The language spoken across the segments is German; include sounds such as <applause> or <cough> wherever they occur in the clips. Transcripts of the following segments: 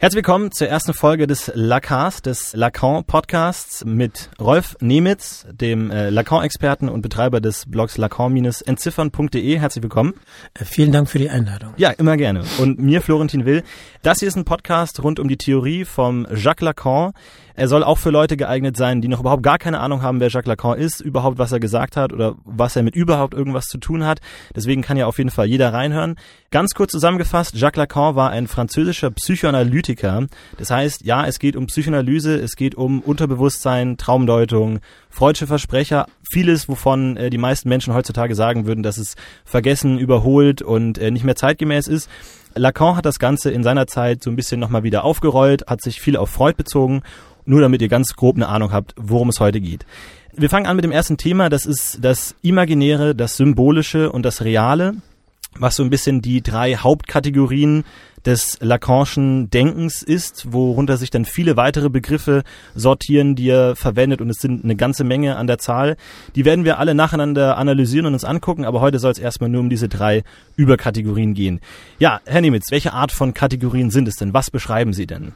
Herzlich willkommen zur ersten Folge des Lacars, des Lacan Podcasts mit Rolf Nemitz, dem äh, Lacan-Experten und Betreiber des Blogs lacan-entziffern.de. Herzlich willkommen. Äh, vielen Dank für die Einladung. Ja, immer gerne. Und mir, Florentin Will. Das hier ist ein Podcast rund um die Theorie vom Jacques Lacan. Er soll auch für Leute geeignet sein, die noch überhaupt gar keine Ahnung haben, wer Jacques Lacan ist, überhaupt was er gesagt hat oder was er mit überhaupt irgendwas zu tun hat. Deswegen kann ja auf jeden Fall jeder reinhören. Ganz kurz zusammengefasst, Jacques Lacan war ein französischer Psychoanalytiker. Das heißt, ja, es geht um Psychoanalyse, es geht um Unterbewusstsein, Traumdeutung, freudsche Versprecher, vieles, wovon äh, die meisten Menschen heutzutage sagen würden, dass es vergessen, überholt und äh, nicht mehr zeitgemäß ist. Lacan hat das Ganze in seiner Zeit so ein bisschen nochmal wieder aufgerollt, hat sich viel auf Freud bezogen nur damit ihr ganz grob eine Ahnung habt, worum es heute geht. Wir fangen an mit dem ersten Thema, das ist das Imaginäre, das Symbolische und das Reale, was so ein bisschen die drei Hauptkategorien des Lacanischen Denkens ist, worunter sich dann viele weitere Begriffe sortieren, die er verwendet und es sind eine ganze Menge an der Zahl. Die werden wir alle nacheinander analysieren und uns angucken, aber heute soll es erstmal nur um diese drei Überkategorien gehen. Ja, Herr Nemitz, welche Art von Kategorien sind es denn? Was beschreiben Sie denn?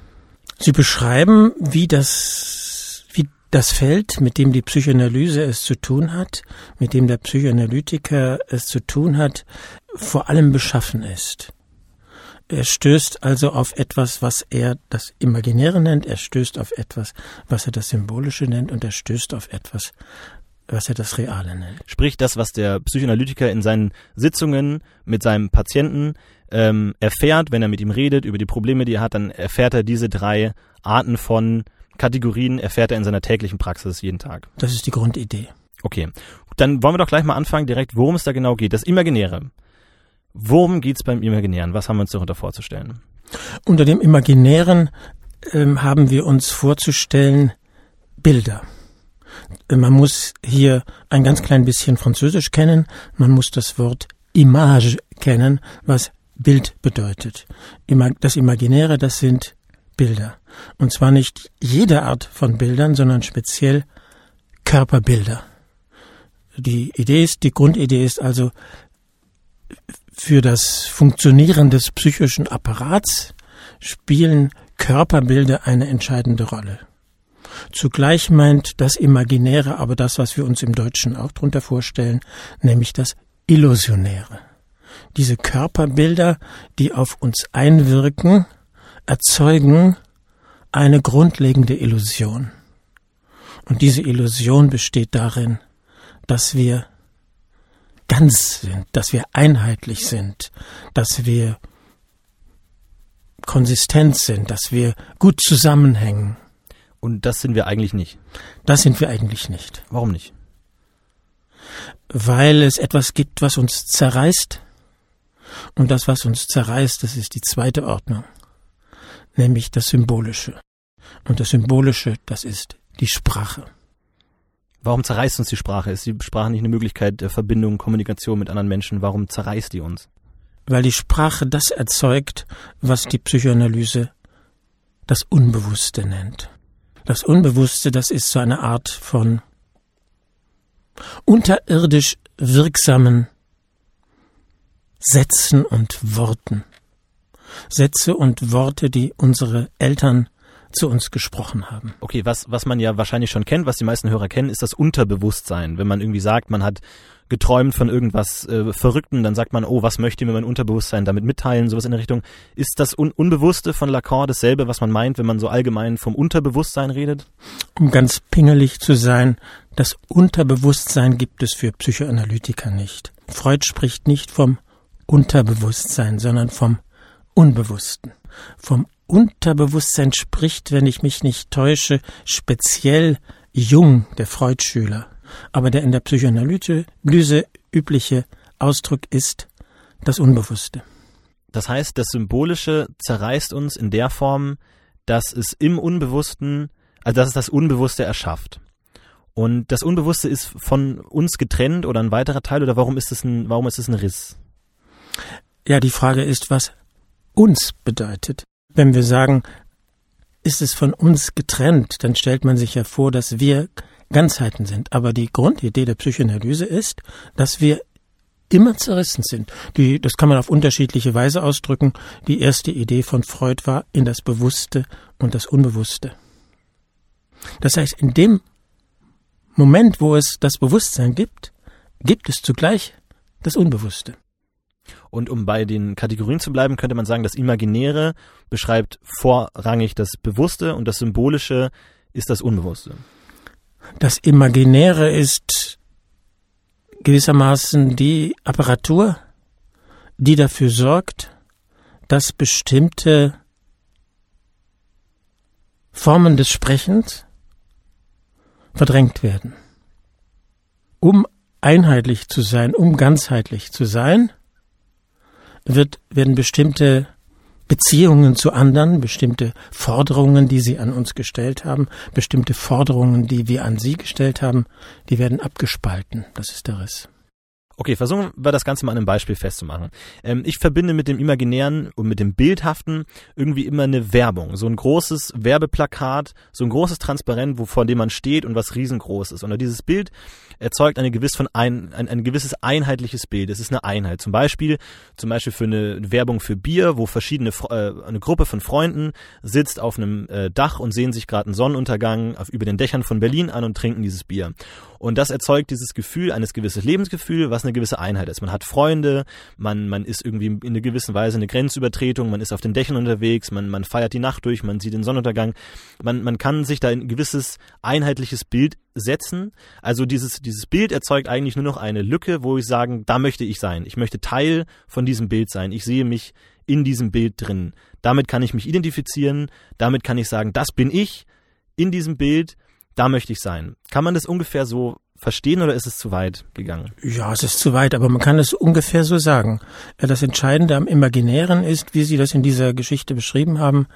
Sie beschreiben, wie das, wie das Feld, mit dem die Psychoanalyse es zu tun hat, mit dem der Psychoanalytiker es zu tun hat, vor allem beschaffen ist. Er stößt also auf etwas, was er das Imaginäre nennt, er stößt auf etwas, was er das Symbolische nennt und er stößt auf etwas, was er das Reale nennt. Sprich, das, was der Psychoanalytiker in seinen Sitzungen mit seinem Patienten ähm, erfährt, wenn er mit ihm redet über die Probleme, die er hat, dann erfährt er diese drei Arten von Kategorien, erfährt er in seiner täglichen Praxis jeden Tag. Das ist die Grundidee. Okay, dann wollen wir doch gleich mal anfangen, direkt, worum es da genau geht. Das Imaginäre. Worum geht es beim Imaginären? Was haben wir uns darunter vorzustellen? Unter dem Imaginären ähm, haben wir uns vorzustellen Bilder. Man muss hier ein ganz klein bisschen Französisch kennen. Man muss das Wort Image kennen, was Bild bedeutet. Das Imaginäre, das sind Bilder. Und zwar nicht jede Art von Bildern, sondern speziell Körperbilder. Die Idee ist, die Grundidee ist also, für das Funktionieren des psychischen Apparats spielen Körperbilder eine entscheidende Rolle. Zugleich meint das Imaginäre aber das, was wir uns im Deutschen auch darunter vorstellen, nämlich das Illusionäre. Diese Körperbilder, die auf uns einwirken, erzeugen eine grundlegende Illusion. Und diese Illusion besteht darin, dass wir ganz sind, dass wir einheitlich sind, dass wir konsistent sind, dass wir gut zusammenhängen. Und das sind wir eigentlich nicht. Das sind wir eigentlich nicht. Warum nicht? Weil es etwas gibt, was uns zerreißt. Und das, was uns zerreißt, das ist die zweite Ordnung, nämlich das Symbolische. Und das Symbolische, das ist die Sprache. Warum zerreißt uns die Sprache? Ist die Sprache nicht eine Möglichkeit der Verbindung, Kommunikation mit anderen Menschen? Warum zerreißt die uns? Weil die Sprache das erzeugt, was die Psychoanalyse das Unbewusste nennt. Das Unbewusste, das ist so eine Art von unterirdisch wirksamen Sätzen und Worten. Sätze und Worte, die unsere Eltern zu uns gesprochen haben. Okay, was, was man ja wahrscheinlich schon kennt, was die meisten Hörer kennen, ist das Unterbewusstsein. Wenn man irgendwie sagt, man hat geträumt von irgendwas äh, Verrückten, dann sagt man, oh, was möchte mir mein Unterbewusstsein damit mitteilen, sowas in der Richtung. Ist das Un Unbewusste von Lacan dasselbe, was man meint, wenn man so allgemein vom Unterbewusstsein redet? Um ganz pingelig zu sein, das Unterbewusstsein gibt es für Psychoanalytiker nicht. Freud spricht nicht vom Unterbewusstsein, sondern vom Unbewussten. Vom Unterbewusstsein spricht, wenn ich mich nicht täusche, speziell Jung, der Freud-Schüler aber der in der Psychoanalyse übliche Ausdruck ist das Unbewusste. Das heißt, das Symbolische zerreißt uns in der Form, dass es im Unbewussten, also dass es das Unbewusste erschafft. Und das Unbewusste ist von uns getrennt oder ein weiterer Teil oder warum ist es ein, warum ist es ein Riss? Ja, die Frage ist, was uns bedeutet. Wenn wir sagen, ist es von uns getrennt, dann stellt man sich ja vor, dass wir Ganzheiten sind. Aber die Grundidee der Psychoanalyse ist, dass wir immer zerrissen sind. Die, das kann man auf unterschiedliche Weise ausdrücken. Die erste Idee von Freud war in das Bewusste und das Unbewusste. Das heißt, in dem Moment, wo es das Bewusstsein gibt, gibt es zugleich das Unbewusste. Und um bei den Kategorien zu bleiben, könnte man sagen, das Imaginäre beschreibt vorrangig das Bewusste und das Symbolische ist das Unbewusste. Das Imaginäre ist gewissermaßen die Apparatur, die dafür sorgt, dass bestimmte Formen des Sprechens verdrängt werden. Um einheitlich zu sein, um ganzheitlich zu sein, wird, werden bestimmte Beziehungen zu anderen, bestimmte Forderungen, die sie an uns gestellt haben, bestimmte Forderungen, die wir an sie gestellt haben, die werden abgespalten. Das ist der Riss. Okay, versuchen wir das Ganze mal an einem Beispiel festzumachen. Ähm, ich verbinde mit dem Imaginären und mit dem Bildhaften irgendwie immer eine Werbung. So ein großes Werbeplakat, so ein großes Transparent, wo, vor dem man steht und was riesengroß ist. Und dieses Bild erzeugt eine gewiss von ein, ein, ein gewisses einheitliches Bild. Es ist eine Einheit. Zum Beispiel, zum Beispiel für eine Werbung für Bier, wo verschiedene, äh, eine Gruppe von Freunden sitzt auf einem äh, Dach und sehen sich gerade einen Sonnenuntergang auf, über den Dächern von Berlin an und trinken dieses Bier. Und das erzeugt dieses Gefühl, eines gewisses Lebensgefühl, was eine gewisse Einheit ist. Man hat Freunde, man, man ist irgendwie in einer gewissen Weise eine Grenzübertretung, man ist auf den Dächern unterwegs, man, man feiert die Nacht durch, man sieht den Sonnenuntergang. Man, man kann sich da ein gewisses einheitliches Bild setzen. Also dieses, dieses Bild erzeugt eigentlich nur noch eine Lücke, wo ich sagen, da möchte ich sein. Ich möchte Teil von diesem Bild sein. Ich sehe mich in diesem Bild drin. Damit kann ich mich identifizieren. Damit kann ich sagen, das bin ich in diesem Bild da möchte ich sein. Kann man das ungefähr so verstehen oder ist es zu weit gegangen? Ja, es ist zu weit, aber man kann es ungefähr so sagen. Das Entscheidende am Imaginären ist, wie Sie das in dieser Geschichte beschrieben haben,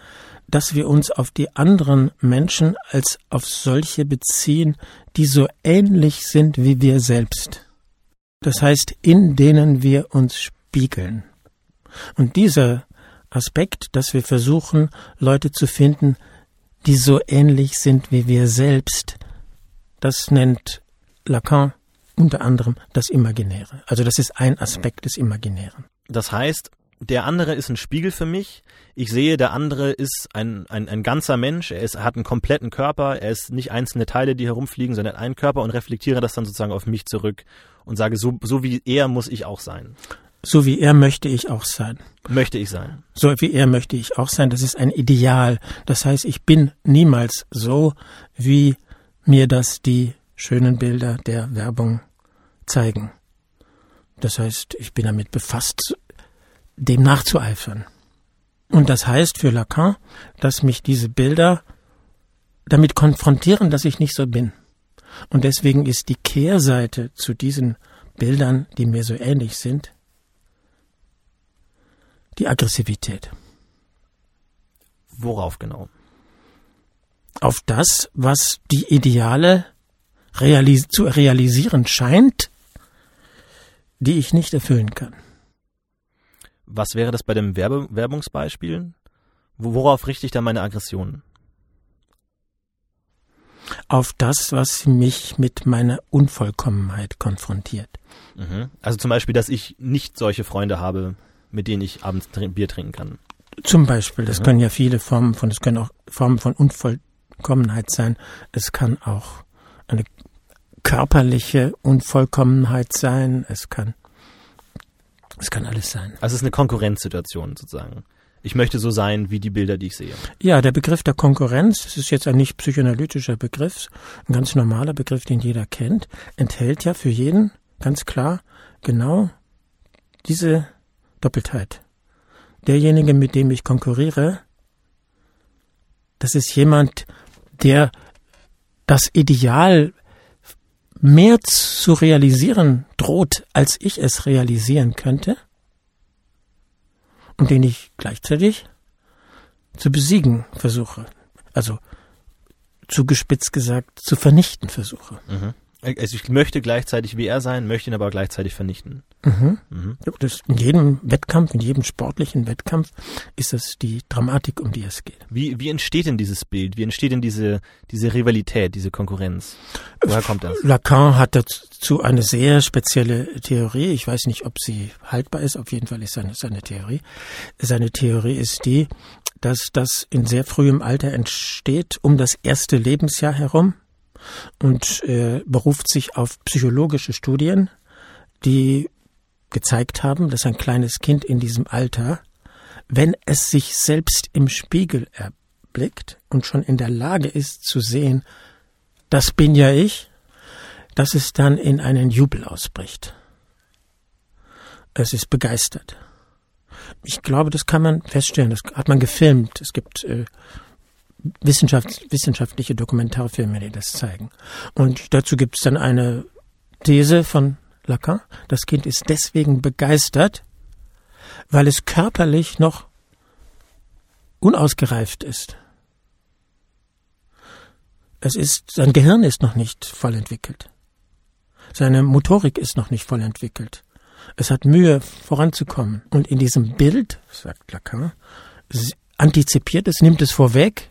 dass wir uns auf die anderen Menschen als auf solche beziehen, die so ähnlich sind wie wir selbst. Das heißt, in denen wir uns spiegeln. Und dieser Aspekt, dass wir versuchen, Leute zu finden, die so ähnlich sind wie wir selbst. Das nennt Lacan unter anderem das Imaginäre. Also das ist ein Aspekt des Imaginären. Das heißt, der andere ist ein Spiegel für mich. Ich sehe, der andere ist ein, ein, ein ganzer Mensch. Er, ist, er hat einen kompletten Körper. Er ist nicht einzelne Teile, die herumfliegen, sondern ein Körper und reflektiere das dann sozusagen auf mich zurück und sage, so, so wie er muss ich auch sein. So wie er möchte ich auch sein. Möchte ich sein. So wie er möchte ich auch sein. Das ist ein Ideal. Das heißt, ich bin niemals so, wie mir das die schönen Bilder der Werbung zeigen. Das heißt, ich bin damit befasst, dem nachzueifern. Und das heißt für Lacan, dass mich diese Bilder damit konfrontieren, dass ich nicht so bin. Und deswegen ist die Kehrseite zu diesen Bildern, die mir so ähnlich sind, die Aggressivität. Worauf genau? Auf das, was die Ideale realis zu realisieren scheint, die ich nicht erfüllen kann. Was wäre das bei dem Werbe Werbungsbeispiel? Worauf richte ich da meine Aggression? Auf das, was mich mit meiner Unvollkommenheit konfrontiert. Mhm. Also zum Beispiel, dass ich nicht solche Freunde habe, mit denen ich abends Bier trinken kann. Zum Beispiel, das mhm. können ja viele Formen von, es können auch Formen von Unvollkommenheit sein. Es kann auch eine körperliche Unvollkommenheit sein. Es kann, es kann alles sein. Also es ist eine Konkurrenzsituation sozusagen. Ich möchte so sein wie die Bilder, die ich sehe. Ja, der Begriff der Konkurrenz, das ist jetzt ein nicht psychoanalytischer Begriff, ein ganz normaler Begriff, den jeder kennt, enthält ja für jeden ganz klar genau diese Doppeltheit. Derjenige, mit dem ich konkurriere, das ist jemand, der das Ideal mehr zu realisieren droht, als ich es realisieren könnte, und den ich gleichzeitig zu besiegen versuche. Also zugespitzt gesagt, zu vernichten versuche. Mhm. Also ich möchte gleichzeitig wie er sein, möchte ihn aber gleichzeitig vernichten. Mhm. Das, in jedem Wettkampf, in jedem sportlichen Wettkampf ist das die Dramatik, um die es geht. Wie, wie entsteht denn dieses Bild? Wie entsteht denn diese, diese Rivalität, diese Konkurrenz? Woher kommt das? Lacan hat dazu eine sehr spezielle Theorie. Ich weiß nicht, ob sie haltbar ist. Auf jeden Fall ist seine, seine Theorie. Seine Theorie ist die, dass das in sehr frühem Alter entsteht, um das erste Lebensjahr herum und äh, beruft sich auf psychologische Studien, die gezeigt haben, dass ein kleines Kind in diesem Alter, wenn es sich selbst im Spiegel erblickt und schon in der Lage ist zu sehen, das bin ja ich, dass es dann in einen Jubel ausbricht. Es ist begeistert. Ich glaube, das kann man feststellen. Das hat man gefilmt. Es gibt äh, Wissenschaft, wissenschaftliche Dokumentarfilme, die das zeigen. Und dazu gibt es dann eine These von Lacan. Das Kind ist deswegen begeistert, weil es körperlich noch unausgereift ist. Es ist, sein Gehirn ist noch nicht voll entwickelt. Seine Motorik ist noch nicht voll entwickelt. Es hat Mühe voranzukommen. Und in diesem Bild, sagt Lacan, antizipiert es, nimmt es vorweg,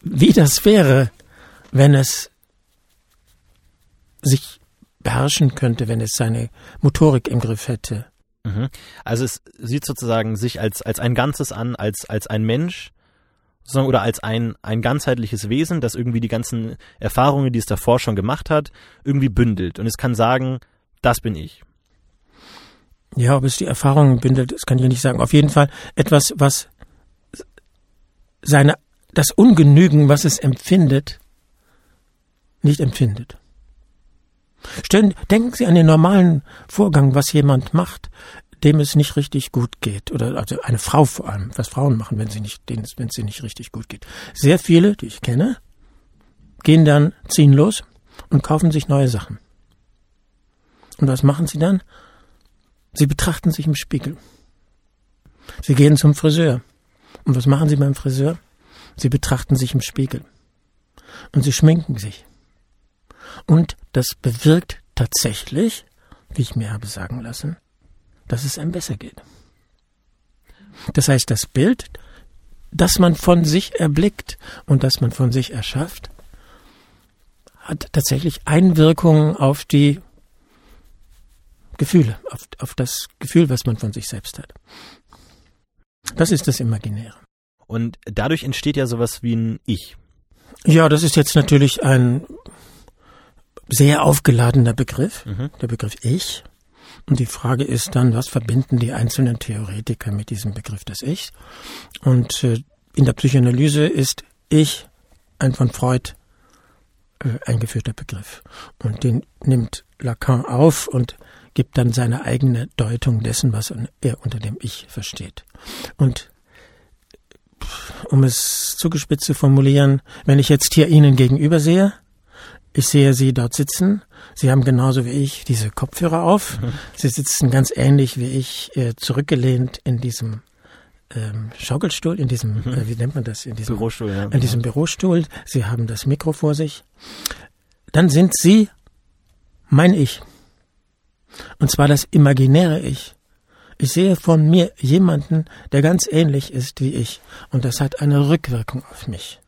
wie das wäre, wenn es sich beherrschen könnte, wenn es seine Motorik im Griff hätte. Mhm. Also es sieht sozusagen sich als, als ein Ganzes an, als, als ein Mensch oder als ein, ein ganzheitliches Wesen, das irgendwie die ganzen Erfahrungen, die es davor schon gemacht hat, irgendwie bündelt. Und es kann sagen, das bin ich. Ja, ob es die Erfahrungen bündelt, das kann ich nicht sagen. Auf jeden Fall etwas, was seine, das Ungenügen, was es empfindet, nicht empfindet. Stellen, denken Sie an den normalen Vorgang, was jemand macht, dem es nicht richtig gut geht. Oder also eine Frau vor allem, was Frauen machen, wenn sie nicht, wenn es ihnen nicht richtig gut geht. Sehr viele, die ich kenne, gehen dann, ziehen los und kaufen sich neue Sachen. Und was machen sie dann? Sie betrachten sich im Spiegel. Sie gehen zum Friseur. Und was machen sie beim Friseur? Sie betrachten sich im Spiegel. Und sie schminken sich. Und das bewirkt tatsächlich, wie ich mir habe sagen lassen, dass es einem besser geht. Das heißt, das Bild, das man von sich erblickt und das man von sich erschafft, hat tatsächlich Einwirkungen auf die Gefühle, auf, auf das Gefühl, was man von sich selbst hat. Das ist das Imaginäre. Und dadurch entsteht ja sowas wie ein Ich. Ja, das ist jetzt natürlich ein sehr aufgeladener Begriff, mhm. der Begriff Ich. Und die Frage ist dann, was verbinden die einzelnen Theoretiker mit diesem Begriff des Ichs? Und äh, in der Psychoanalyse ist Ich ein von Freud äh, eingeführter Begriff. Und den nimmt Lacan auf und gibt dann seine eigene Deutung dessen, was er unter dem Ich versteht. Und um es zugespitzt zu formulieren, wenn ich jetzt hier Ihnen gegenüber sehe, ich sehe Sie dort sitzen. Sie haben genauso wie ich diese Kopfhörer auf. Mhm. <laughs> Sie sitzen ganz ähnlich wie ich äh, zurückgelehnt in diesem ähm, Schaukelstuhl, in diesem, mhm. äh, <laughs> wie nennt man das? In diesem Bürostuhl, ja. In diesem Bürostuhl. Sie haben das Mikro vor sich. Dann sind Sie mein Ich. Und zwar das imaginäre Ich. Ich sehe von mir jemanden, der ganz ähnlich ist wie ich. Und das hat eine Rückwirkung auf mich.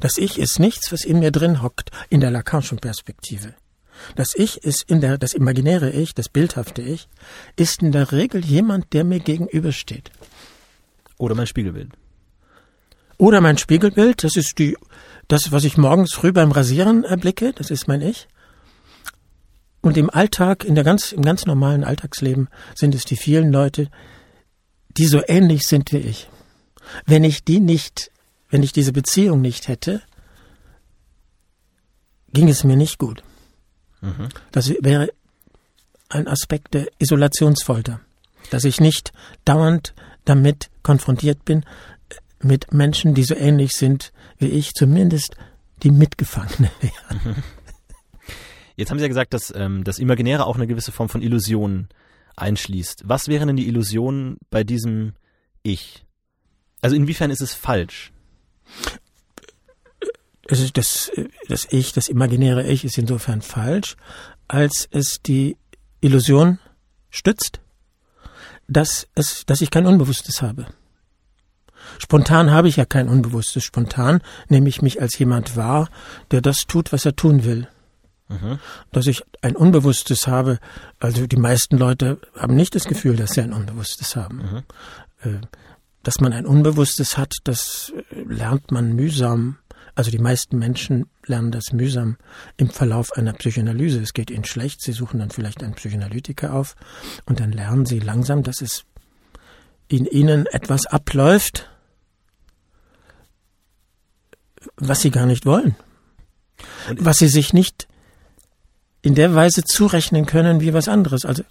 Das Ich ist nichts, was in mir drin hockt, in der Lacanischen Perspektive. Das Ich ist in der, das imaginäre Ich, das bildhafte Ich, ist in der Regel jemand, der mir gegenübersteht. Oder mein Spiegelbild. Oder mein Spiegelbild, das ist die, das, was ich morgens früh beim Rasieren erblicke, das ist mein Ich. Und im Alltag, in der ganz, im ganz normalen Alltagsleben sind es die vielen Leute, die so ähnlich sind wie ich. Wenn ich die nicht wenn ich diese Beziehung nicht hätte, ging es mir nicht gut. Mhm. Das wäre ein Aspekt der Isolationsfolter, dass ich nicht dauernd damit konfrontiert bin, mit Menschen, die so ähnlich sind wie ich, zumindest die Mitgefangene <laughs> wären. Mhm. Jetzt haben Sie ja gesagt, dass ähm, das Imaginäre auch eine gewisse Form von Illusion einschließt. Was wären denn die Illusionen bei diesem Ich? Also inwiefern ist es falsch? Also das, das Ich, das imaginäre Ich ist insofern falsch, als es die Illusion stützt, dass es, dass ich kein Unbewusstes habe. Spontan habe ich ja kein Unbewusstes. Spontan nehme ich mich als jemand wahr, der das tut, was er tun will. Mhm. Dass ich ein Unbewusstes habe, also die meisten Leute haben nicht das Gefühl, dass sie ein Unbewusstes haben. Mhm. Äh, dass man ein Unbewusstes hat, das äh, lernt man mühsam. Also die meisten Menschen lernen das mühsam im Verlauf einer Psychoanalyse. Es geht ihnen schlecht, sie suchen dann vielleicht einen Psychoanalytiker auf und dann lernen sie langsam, dass es in ihnen etwas abläuft, was sie gar nicht wollen. Und was sie sich nicht in der Weise zurechnen können wie was anderes. Also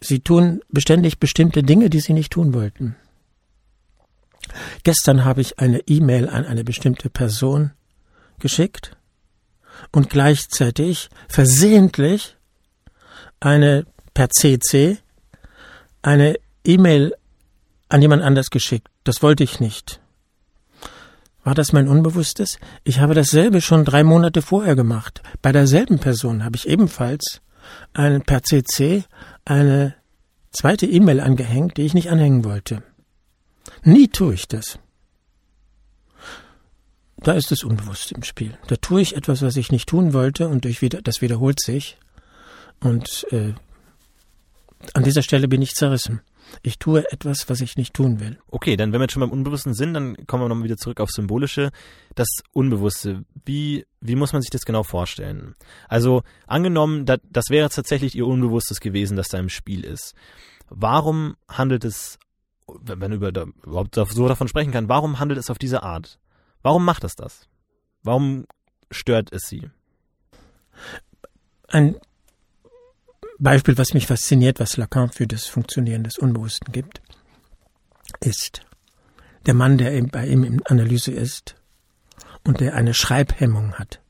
sie tun beständig bestimmte Dinge, die sie nicht tun wollten. Gestern habe ich eine E-Mail an eine bestimmte Person geschickt und gleichzeitig versehentlich eine per CC eine E-Mail an jemand anders geschickt. Das wollte ich nicht. War das mein Unbewusstes? Ich habe dasselbe schon drei Monate vorher gemacht. Bei derselben Person habe ich ebenfalls eine, per CC eine zweite E-Mail angehängt, die ich nicht anhängen wollte. Nie tue ich das. Da ist das Unbewusste im Spiel. Da tue ich etwas, was ich nicht tun wollte, und durch wieder, das wiederholt sich. Und äh, an dieser Stelle bin ich zerrissen. Ich tue etwas, was ich nicht tun will. Okay, dann wenn wir schon beim Unbewussten sind, dann kommen wir nochmal wieder zurück auf Symbolische. Das Unbewusste, wie, wie muss man sich das genau vorstellen? Also angenommen, das, das wäre tatsächlich Ihr Unbewusstes gewesen, das da im Spiel ist. Warum handelt es, wenn man über, überhaupt so davon sprechen kann, warum handelt es auf diese Art? Warum macht es das? Warum stört es Sie? Ein Beispiel, was mich fasziniert, was Lacan für das Funktionieren des Unbewussten gibt, ist der Mann, der bei ihm in Analyse ist und der eine Schreibhemmung hat.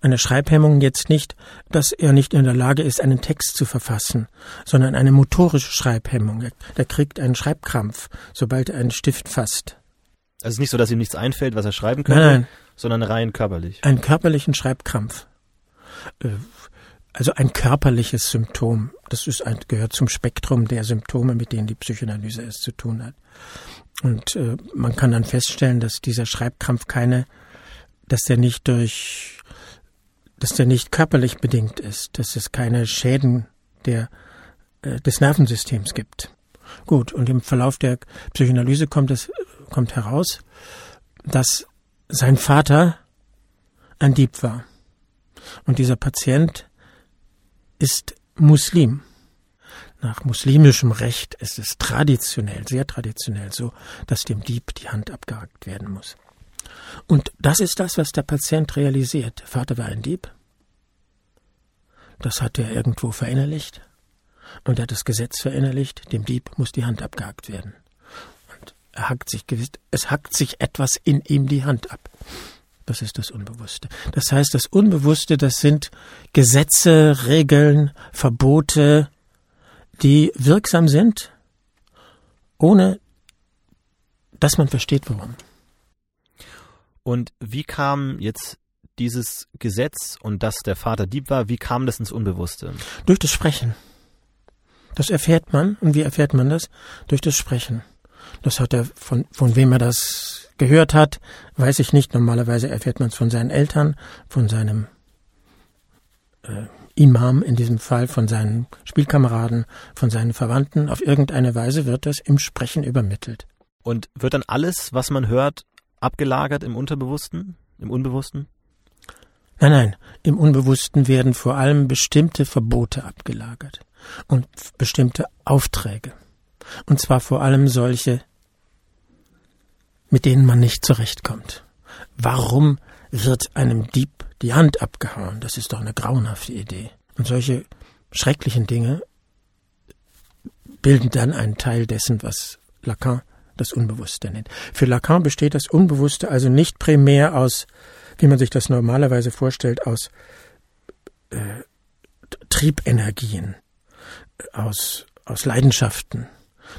Eine Schreibhemmung jetzt nicht, dass er nicht in der Lage ist, einen Text zu verfassen, sondern eine motorische Schreibhemmung. Er, kriegt einen Schreibkrampf, sobald er einen Stift fasst. Also es ist nicht so, dass ihm nichts einfällt, was er schreiben könnte, nein, nein. sondern rein körperlich. Einen körperlichen Schreibkrampf. Äh, also ein körperliches Symptom. Das ist ein, gehört zum Spektrum der Symptome, mit denen die Psychoanalyse es zu tun hat. Und äh, man kann dann feststellen, dass dieser Schreibkrampf keine, dass der nicht durch, dass der nicht körperlich bedingt ist, dass es keine Schäden der, äh, des Nervensystems gibt. Gut, und im Verlauf der Psychoanalyse kommt es, kommt heraus, dass sein Vater ein Dieb war. Und dieser Patient ist Muslim. Nach muslimischem Recht ist es traditionell, sehr traditionell so, dass dem Dieb die Hand abgehackt werden muss. Und das ist das, was der Patient realisiert. Der Vater war ein Dieb. Das hat er irgendwo verinnerlicht. Und er hat das Gesetz verinnerlicht, dem Dieb muss die Hand abgehackt werden. Und er hackt sich gewiss, es hackt sich etwas in ihm die Hand ab. Das ist das Unbewusste. Das heißt, das Unbewusste, das sind Gesetze, Regeln, Verbote, die wirksam sind, ohne dass man versteht, warum. Und wie kam jetzt dieses Gesetz und dass der Vater Dieb war, wie kam das ins Unbewusste? Durch das Sprechen. Das erfährt man. Und wie erfährt man das? Durch das Sprechen. Das hat er von, von wem er das gehört hat, weiß ich nicht. Normalerweise erfährt man es von seinen Eltern, von seinem äh, Imam in diesem Fall, von seinen Spielkameraden, von seinen Verwandten. Auf irgendeine Weise wird das im Sprechen übermittelt. Und wird dann alles, was man hört, abgelagert im Unterbewussten, im Unbewussten? Nein, nein, im Unbewussten werden vor allem bestimmte Verbote abgelagert und bestimmte Aufträge. Und zwar vor allem solche, mit denen man nicht zurechtkommt. Warum wird einem Dieb die Hand abgehauen? Das ist doch eine grauenhafte Idee. Und solche schrecklichen Dinge bilden dann einen Teil dessen, was Lacan das Unbewusste nennt. Für Lacan besteht das Unbewusste also nicht primär aus, wie man sich das normalerweise vorstellt, aus äh, Triebenergien, aus, aus Leidenschaften.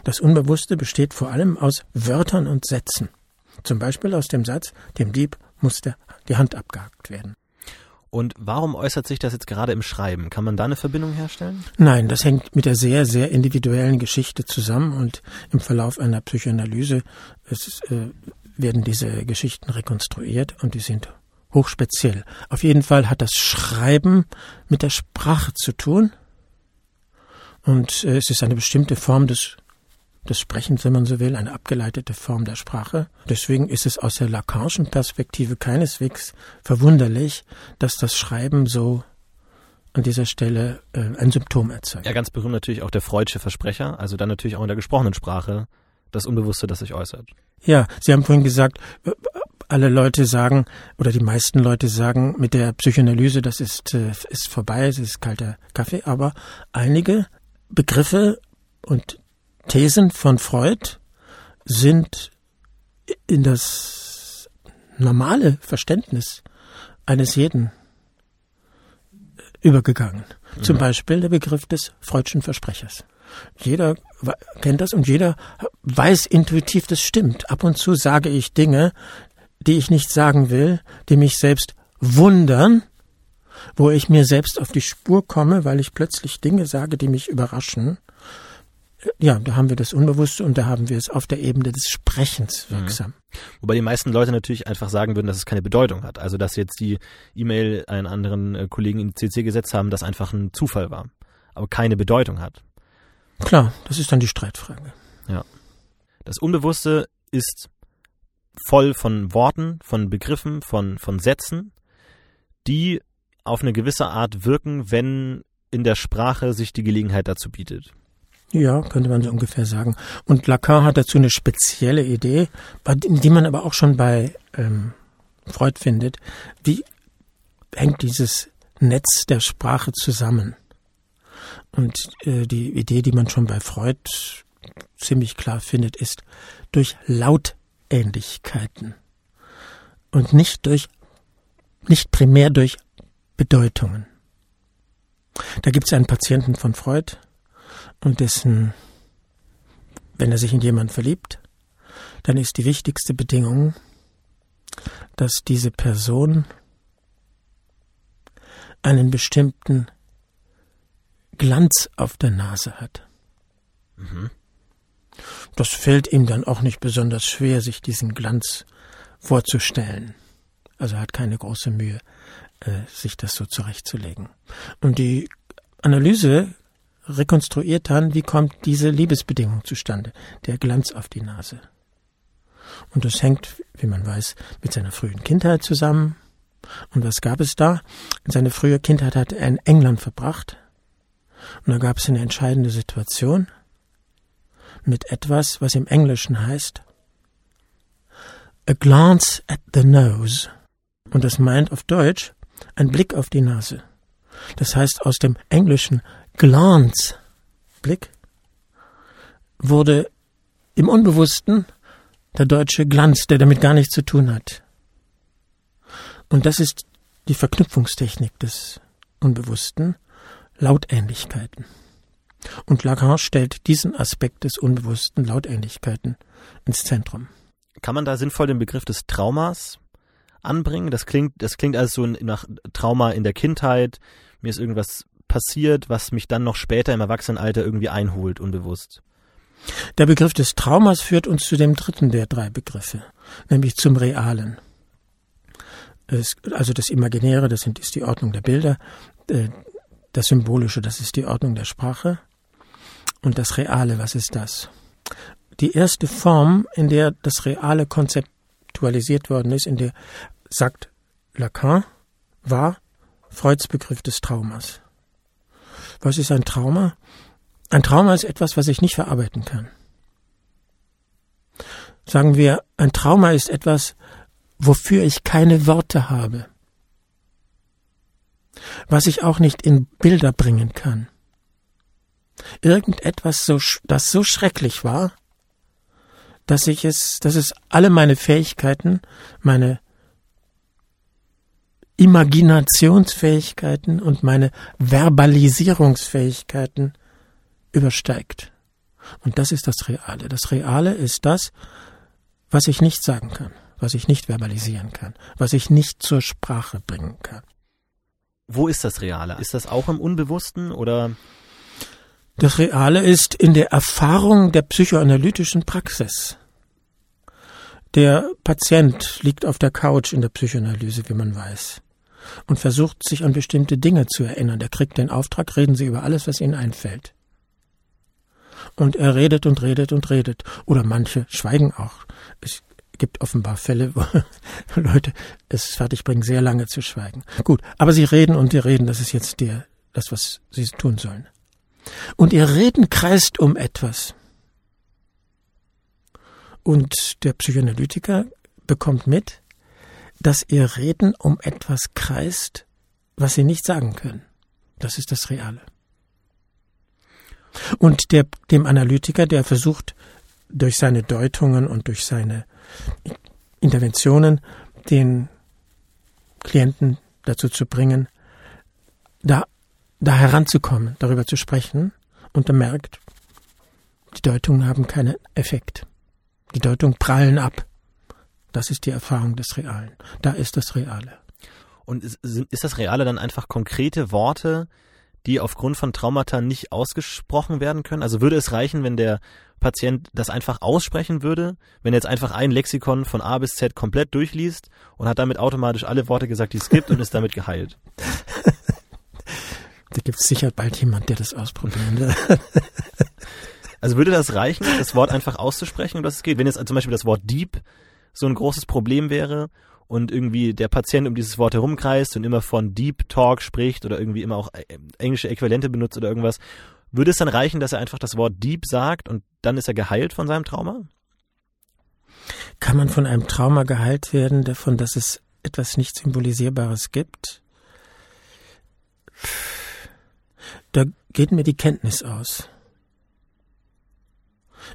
Das Unbewusste besteht vor allem aus Wörtern und Sätzen. Zum Beispiel aus dem Satz, dem Dieb musste die Hand abgehakt werden. Und warum äußert sich das jetzt gerade im Schreiben? Kann man da eine Verbindung herstellen? Nein, das hängt mit der sehr, sehr individuellen Geschichte zusammen und im Verlauf einer Psychoanalyse es, äh, werden diese Geschichten rekonstruiert und die sind hochspeziell. Auf jeden Fall hat das Schreiben mit der Sprache zu tun und äh, es ist eine bestimmte Form des des Sprechens, wenn man so will, eine abgeleitete Form der Sprache. Deswegen ist es aus der Lacanischen Perspektive keineswegs verwunderlich, dass das Schreiben so an dieser Stelle äh, ein Symptom erzeugt. Ja, ganz berühmt natürlich auch der Freudsche Versprecher, also dann natürlich auch in der gesprochenen Sprache das Unbewusste, das sich äußert. Ja, Sie haben vorhin gesagt, äh, alle Leute sagen oder die meisten Leute sagen mit der Psychoanalyse, das ist, äh, ist vorbei, es ist kalter Kaffee, aber einige Begriffe und Thesen von Freud sind in das normale Verständnis eines jeden übergegangen. Mhm. Zum Beispiel der Begriff des Freudschen Versprechers. Jeder kennt das und jeder weiß intuitiv, das stimmt. Ab und zu sage ich Dinge, die ich nicht sagen will, die mich selbst wundern, wo ich mir selbst auf die Spur komme, weil ich plötzlich Dinge sage, die mich überraschen ja, da haben wir das Unbewusste und da haben wir es auf der Ebene des Sprechens mhm. wirksam. Mhm. Wobei die meisten Leute natürlich einfach sagen würden, dass es keine Bedeutung hat. Also dass jetzt die E-Mail einen anderen äh, Kollegen in CC gesetzt haben, das einfach ein Zufall war, aber keine Bedeutung hat. Klar, das ist dann die Streitfrage. Ja. Das Unbewusste ist voll von Worten, von Begriffen, von, von Sätzen, die auf eine gewisse Art wirken, wenn in der Sprache sich die Gelegenheit dazu bietet. Ja, könnte man so ungefähr sagen. Und Lacan hat dazu eine spezielle Idee, die man aber auch schon bei ähm, Freud findet. Wie hängt dieses Netz der Sprache zusammen? Und äh, die Idee, die man schon bei Freud ziemlich klar findet, ist durch Lautähnlichkeiten und nicht durch, nicht primär durch Bedeutungen. Da gibt es einen Patienten von Freud, und dessen, wenn er sich in jemanden verliebt, dann ist die wichtigste Bedingung, dass diese Person einen bestimmten Glanz auf der Nase hat. Mhm. Das fällt ihm dann auch nicht besonders schwer, sich diesen Glanz vorzustellen. Also er hat keine große Mühe, äh, sich das so zurechtzulegen. Und die Analyse rekonstruiert dann, wie kommt diese Liebesbedingung zustande, der Glanz auf die Nase. Und das hängt, wie man weiß, mit seiner frühen Kindheit zusammen. Und was gab es da? Seine frühe Kindheit hat er in England verbracht. Und da gab es eine entscheidende Situation mit etwas, was im Englischen heißt A glance at the nose. Und das meint auf Deutsch ein Blick auf die Nase. Das heißt aus dem Englischen Glance, Blick, wurde im Unbewussten der deutsche Glanz, der damit gar nichts zu tun hat. Und das ist die Verknüpfungstechnik des Unbewussten, Lautähnlichkeiten. Und Lacan stellt diesen Aspekt des Unbewussten, Lautähnlichkeiten, ins Zentrum. Kann man da sinnvoll den Begriff des Traumas anbringen? Das klingt, das klingt also so nach Trauma in der Kindheit. Mir ist irgendwas passiert, was mich dann noch später im Erwachsenenalter irgendwie einholt, unbewusst. Der Begriff des Traumas führt uns zu dem dritten der drei Begriffe, nämlich zum Realen. Es, also das Imaginäre, das ist die Ordnung der Bilder, äh, das Symbolische, das ist die Ordnung der Sprache und das Reale, was ist das? Die erste Form, in der das Reale konzeptualisiert worden ist, in der, sagt Lacan, war Freuds Begriff des Traumas. Was ist ein Trauma? Ein Trauma ist etwas, was ich nicht verarbeiten kann. Sagen wir, ein Trauma ist etwas, wofür ich keine Worte habe, was ich auch nicht in Bilder bringen kann. Irgendetwas, das so schrecklich war, dass ich es, dass es alle meine Fähigkeiten, meine Imaginationsfähigkeiten und meine Verbalisierungsfähigkeiten übersteigt. Und das ist das Reale. Das Reale ist das, was ich nicht sagen kann, was ich nicht verbalisieren kann, was ich nicht zur Sprache bringen kann. Wo ist das Reale? Ist das auch im Unbewussten oder? Das Reale ist in der Erfahrung der psychoanalytischen Praxis. Der Patient liegt auf der Couch in der Psychoanalyse, wie man weiß, und versucht sich an bestimmte Dinge zu erinnern. Der kriegt den Auftrag, reden Sie über alles, was Ihnen einfällt. Und er redet und redet und redet. Oder manche schweigen auch. Es gibt offenbar Fälle, wo <laughs> Leute es fertigbringen, sehr lange zu schweigen. Gut, aber sie reden und sie reden, das ist jetzt der, das, was sie tun sollen. Und ihr Reden kreist um etwas. Und der Psychoanalytiker bekommt mit, dass ihr Reden um etwas kreist, was sie nicht sagen können. Das ist das Reale. Und der, dem Analytiker, der versucht, durch seine Deutungen und durch seine Interventionen den Klienten dazu zu bringen, da, da heranzukommen, darüber zu sprechen, und er merkt, die Deutungen haben keinen Effekt. Die Deutungen prallen ab. Das ist die Erfahrung des Realen. Da ist das Reale. Und ist, ist das Reale dann einfach konkrete Worte, die aufgrund von Traumata nicht ausgesprochen werden können? Also würde es reichen, wenn der Patient das einfach aussprechen würde, wenn er jetzt einfach ein Lexikon von A bis Z komplett durchliest und hat damit automatisch alle Worte gesagt, die es gibt und ist damit geheilt? <laughs> Da gibt es sicher bald jemand, der das ausprobieren will. Also würde das reichen, das Wort einfach auszusprechen, um das es geht? Wenn jetzt zum Beispiel das Wort Dieb so ein großes Problem wäre und irgendwie der Patient um dieses Wort herumkreist und immer von Deep Talk spricht oder irgendwie immer auch äh, englische Äquivalente benutzt oder irgendwas, würde es dann reichen, dass er einfach das Wort Deep sagt und dann ist er geheilt von seinem Trauma? Kann man von einem Trauma geheilt werden, davon, dass es etwas nicht Symbolisierbares gibt? Da geht mir die Kenntnis aus.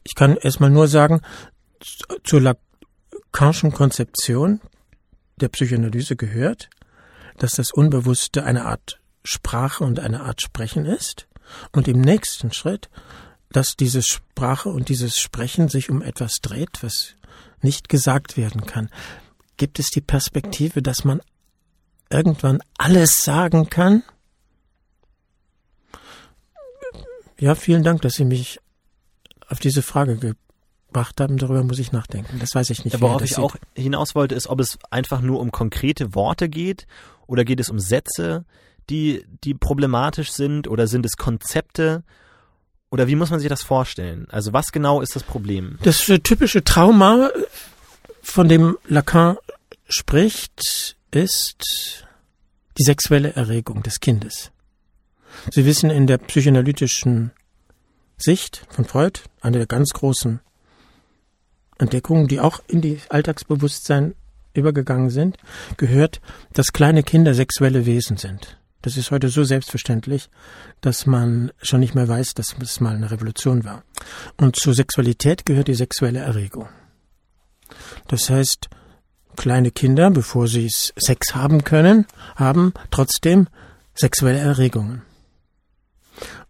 Ich kann erstmal nur sagen, zur Lacanischen Konzeption der Psychoanalyse gehört, dass das Unbewusste eine Art Sprache und eine Art Sprechen ist und im nächsten Schritt, dass diese Sprache und dieses Sprechen sich um etwas dreht, was nicht gesagt werden kann. Gibt es die Perspektive, dass man irgendwann alles sagen kann? Ja, vielen Dank, dass Sie mich auf diese Frage gebracht haben. Darüber muss ich nachdenken. Das weiß ich nicht. Ja, worauf ich auch hinaus wollte, ist, ob es einfach nur um konkrete Worte geht oder geht es um Sätze, die, die problematisch sind oder sind es Konzepte? Oder wie muss man sich das vorstellen? Also was genau ist das Problem? Das typische Trauma, von dem Lacan spricht, ist die sexuelle Erregung des Kindes. Sie wissen, in der psychoanalytischen Sicht von Freud, eine der ganz großen Entdeckungen, die auch in die Alltagsbewusstsein übergegangen sind, gehört, dass kleine Kinder sexuelle Wesen sind. Das ist heute so selbstverständlich, dass man schon nicht mehr weiß, dass es mal eine Revolution war. Und zur Sexualität gehört die sexuelle Erregung. Das heißt, kleine Kinder, bevor sie Sex haben können, haben trotzdem sexuelle Erregungen.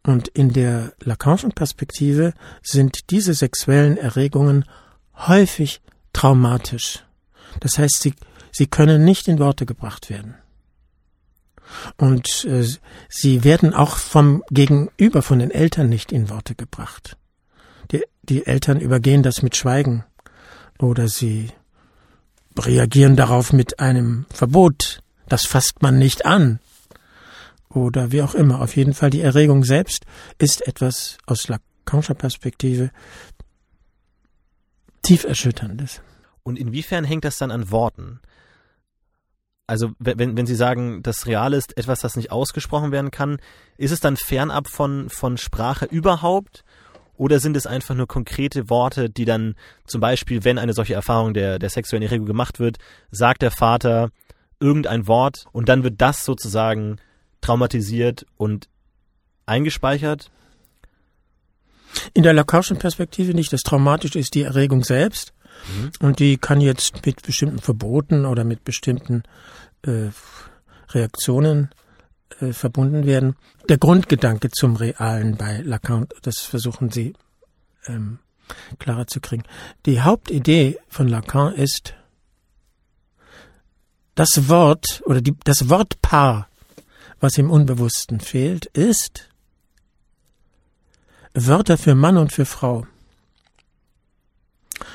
Und in der Lacanischen Perspektive sind diese sexuellen Erregungen häufig traumatisch. Das heißt, sie, sie können nicht in Worte gebracht werden. Und äh, sie werden auch vom Gegenüber, von den Eltern nicht in Worte gebracht. Die, die Eltern übergehen das mit Schweigen oder sie reagieren darauf mit einem Verbot. Das fasst man nicht an oder wie auch immer. Auf jeden Fall die Erregung selbst ist etwas aus Lacanischer Perspektive tief erschütterndes. Und inwiefern hängt das dann an Worten? Also wenn, wenn Sie sagen, das Reale ist etwas, das nicht ausgesprochen werden kann, ist es dann fernab von, von Sprache überhaupt? Oder sind es einfach nur konkrete Worte, die dann zum Beispiel, wenn eine solche Erfahrung der, der sexuellen Erregung gemacht wird, sagt der Vater irgendein Wort und dann wird das sozusagen traumatisiert und eingespeichert? In der Lacanischen Perspektive nicht. Das Traumatische ist die Erregung selbst. Mhm. Und die kann jetzt mit bestimmten Verboten oder mit bestimmten äh, Reaktionen äh, verbunden werden. Der Grundgedanke zum Realen bei Lacan, das versuchen sie ähm, klarer zu kriegen. Die Hauptidee von Lacan ist, das Wort oder die, das Wortpaar, was im Unbewussten fehlt, ist Wörter für Mann und für Frau.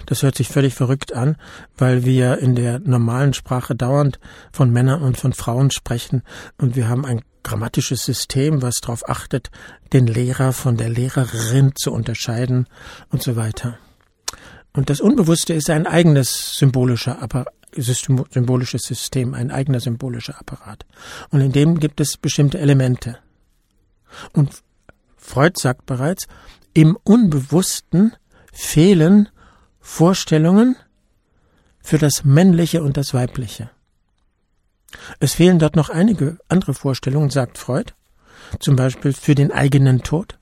Das hört sich völlig verrückt an, weil wir in der normalen Sprache dauernd von Männern und von Frauen sprechen und wir haben ein grammatisches System, was darauf achtet, den Lehrer von der Lehrerin zu unterscheiden und so weiter. Und das Unbewusste ist ein eigenes symbolischer Apparat, symbolisches System, ein eigener symbolischer Apparat. Und in dem gibt es bestimmte Elemente. Und Freud sagt bereits, im Unbewussten fehlen Vorstellungen für das Männliche und das Weibliche. Es fehlen dort noch einige andere Vorstellungen, sagt Freud, zum Beispiel für den eigenen Tod.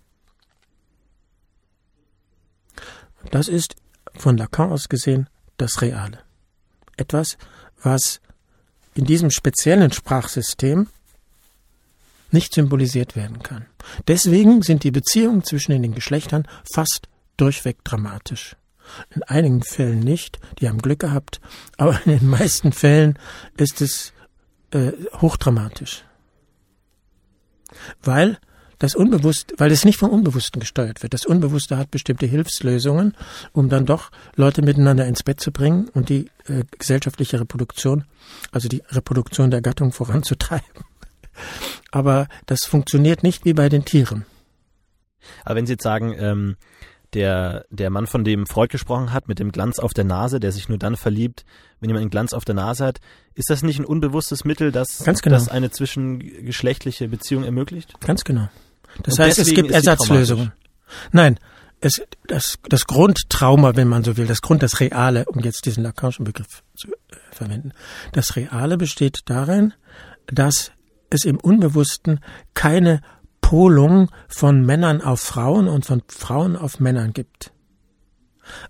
Das ist von Lacan aus gesehen das Reale. Etwas, was in diesem speziellen Sprachsystem nicht symbolisiert werden kann. Deswegen sind die Beziehungen zwischen den Geschlechtern fast durchweg dramatisch. In einigen Fällen nicht, die haben Glück gehabt, <laughs> aber in den meisten Fällen ist es äh, hochdramatisch. Weil das Unbewusste, weil es nicht vom Unbewussten gesteuert wird. Das Unbewusste hat bestimmte Hilfslösungen, um dann doch Leute miteinander ins Bett zu bringen und die äh, gesellschaftliche Reproduktion, also die Reproduktion der Gattung voranzutreiben. Aber das funktioniert nicht wie bei den Tieren. Aber wenn Sie jetzt sagen, ähm, der, der Mann, von dem Freud gesprochen hat, mit dem Glanz auf der Nase, der sich nur dann verliebt, wenn jemand einen Glanz auf der Nase hat, ist das nicht ein unbewusstes Mittel, das, genau. das eine zwischengeschlechtliche Beziehung ermöglicht? Ganz genau. Das Und heißt, es gibt Ersatzlösungen. Nein, es, das, das Grundtrauma, wenn man so will, das Grund, das Reale, um jetzt diesen Lacanischen Begriff zu äh, verwenden, das Reale besteht darin, dass es im Unbewussten keine Polung von Männern auf Frauen und von Frauen auf Männern gibt.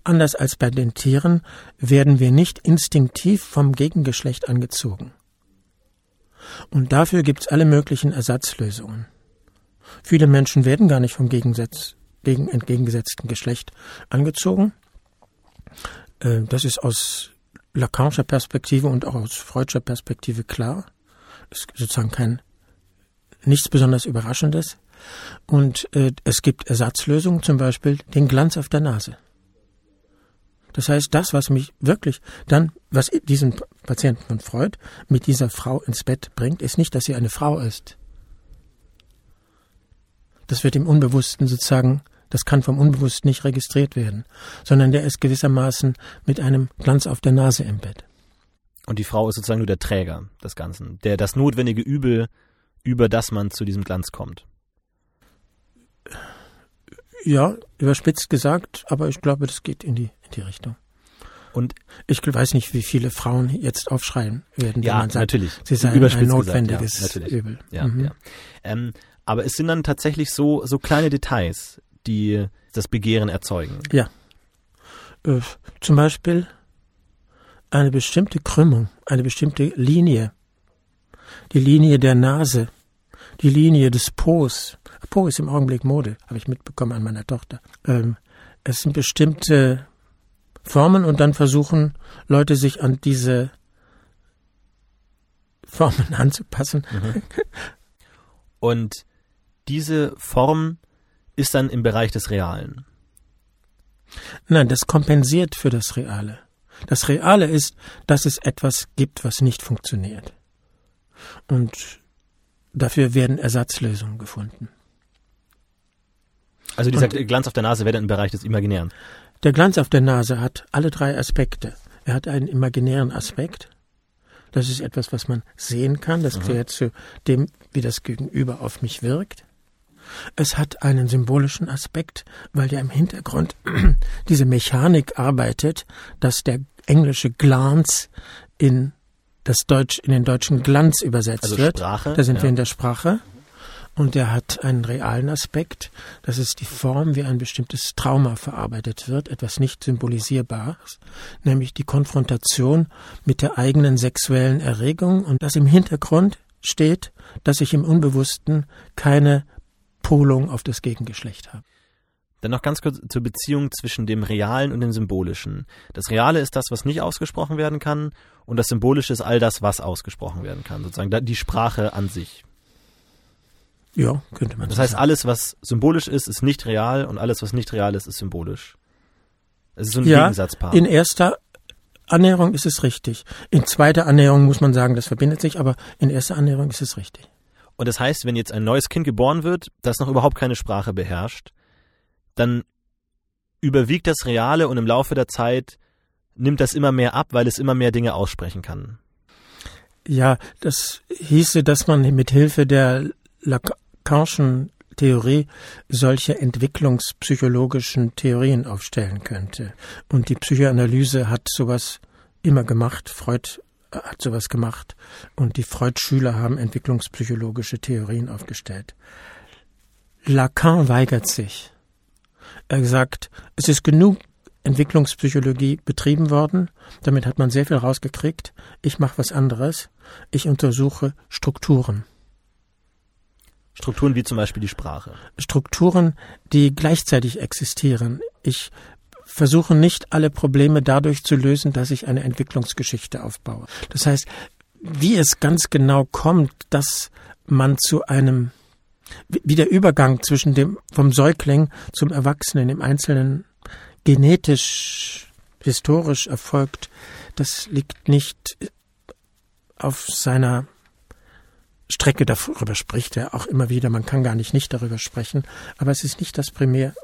Anders als bei den Tieren werden wir nicht instinktiv vom Gegengeschlecht angezogen. Und dafür gibt es alle möglichen Ersatzlösungen. Viele Menschen werden gar nicht vom Gegensatz, gegen entgegengesetzten Geschlecht angezogen. Äh, Das ist aus Lacanischer Perspektive und auch aus Freudscher Perspektive klar. Ist sozusagen kein nichts besonders Überraschendes. Und äh, es gibt Ersatzlösungen, zum Beispiel den Glanz auf der Nase. Das heißt, das, was mich wirklich dann, was diesen Patienten von Freud mit dieser Frau ins Bett bringt, ist nicht, dass sie eine Frau ist. Das wird im Unbewussten sozusagen, das kann vom Unbewussten nicht registriert werden, sondern der ist gewissermaßen mit einem Glanz auf der Nase im Bett. Und die Frau ist sozusagen nur der Träger des Ganzen, der das notwendige Übel, über das man zu diesem Glanz kommt. Ja, überspitzt gesagt, aber ich glaube, das geht in die, in die Richtung. Und Ich weiß nicht, wie viele Frauen jetzt aufschreien werden, ja, man sagt, natürlich. sie seien ein Überspitzt notwendiges gesagt, ja, natürlich. Übel. Ja, Mhm. ja. Ähm, aber es sind dann tatsächlich so, so kleine Details, die das Begehren erzeugen. Ja. Äh, zum Beispiel eine bestimmte Krümmung, eine bestimmte Linie. Die Linie der Nase, die Linie des Po's. Po ist im Augenblick Mode, habe ich mitbekommen an meiner Tochter. Ähm, es sind bestimmte Formen und dann versuchen Leute sich an diese Formen <laughs> anzupassen. Und diese Form ist dann im Bereich des Realen. Nein, das kompensiert für das Reale. Das Reale ist, dass es etwas gibt, was nicht funktioniert. Und dafür werden Ersatzlösungen gefunden. Also dieser Glanz auf der Nase wäre dann im Bereich des Imaginären. Der Glanz auf der Nase hat alle drei Aspekte. Er hat einen imaginären Aspekt. Das ist etwas, was man sehen kann. Das gehört zu dem, wie das Gegenüber auf mich wirkt. Es hat einen symbolischen Aspekt, weil ja im Hintergrund <clears throat> diese Mechanik arbeitet, dass der englische Glance in das Deutsch, in den deutschen Glanz übersetzt Also wird. Sprache, Da sind ja. wir in der Sprache. Und der hat einen realen Aspekt. Das ist die Form, wie ein bestimmtes Trauma verarbeitet wird, etwas nicht symbolisierbares, nämlich die Konfrontation mit der eigenen sexuellen Erregung und das im Hintergrund steht, dass ich im Unbewussten keine Polung auf das Gegengeschlecht habe. Dann noch ganz kurz zur Beziehung zwischen dem Realen und dem Symbolischen. Das Reale ist das, was nicht ausgesprochen werden kann, und das Symbolische ist all das, was ausgesprochen werden kann, sozusagen die Sprache an sich. Ja, könnte man Das so heißt, sagen. alles, was symbolisch ist, ist nicht real und alles, was nicht real ist, ist symbolisch. Es ist so ein Ja, Gegensatzpaar. In erster Annäherung ist es richtig. In zweiter Annäherung muss man sagen, das verbindet sich, aber in erster Annäherung ist es richtig. Und das heißt, wenn jetzt ein neues Kind geboren wird, das noch überhaupt keine Sprache beherrscht, dann überwiegt das Reale und im Laufe der Zeit nimmt das immer mehr ab, weil es immer mehr Dinge aussprechen kann. Ja, das hieße, dass man mit Hilfe der Lacanischen Theorie solche entwicklungspsychologischen Theorien aufstellen könnte. Und die Psychoanalyse hat sowas immer gemacht. Freud hat sowas gemacht. Und die Freud-Schüler haben entwicklungspsychologische Theorien aufgestellt. Lacan weigert sich. Er sagt, es ist genug Entwicklungspsychologie betrieben worden. Damit hat man sehr viel rausgekriegt. Ich mache was anderes. Ich untersuche Strukturen. Strukturen wie zum Beispiel die Sprache. Strukturen, die gleichzeitig existieren. Ich versuche nicht alle Probleme dadurch zu lösen, dass ich eine Entwicklungsgeschichte aufbaue. Das heißt, wie es ganz genau kommt, dass man zu einem, wie der Übergang zwischen dem, vom Säugling zum Erwachsenen im Einzelnen genetisch, historisch erfolgt, das liegt nicht auf seiner Strecke, darüber spricht er auch immer wieder, man kann gar nicht nicht darüber sprechen, aber es ist nicht das primär,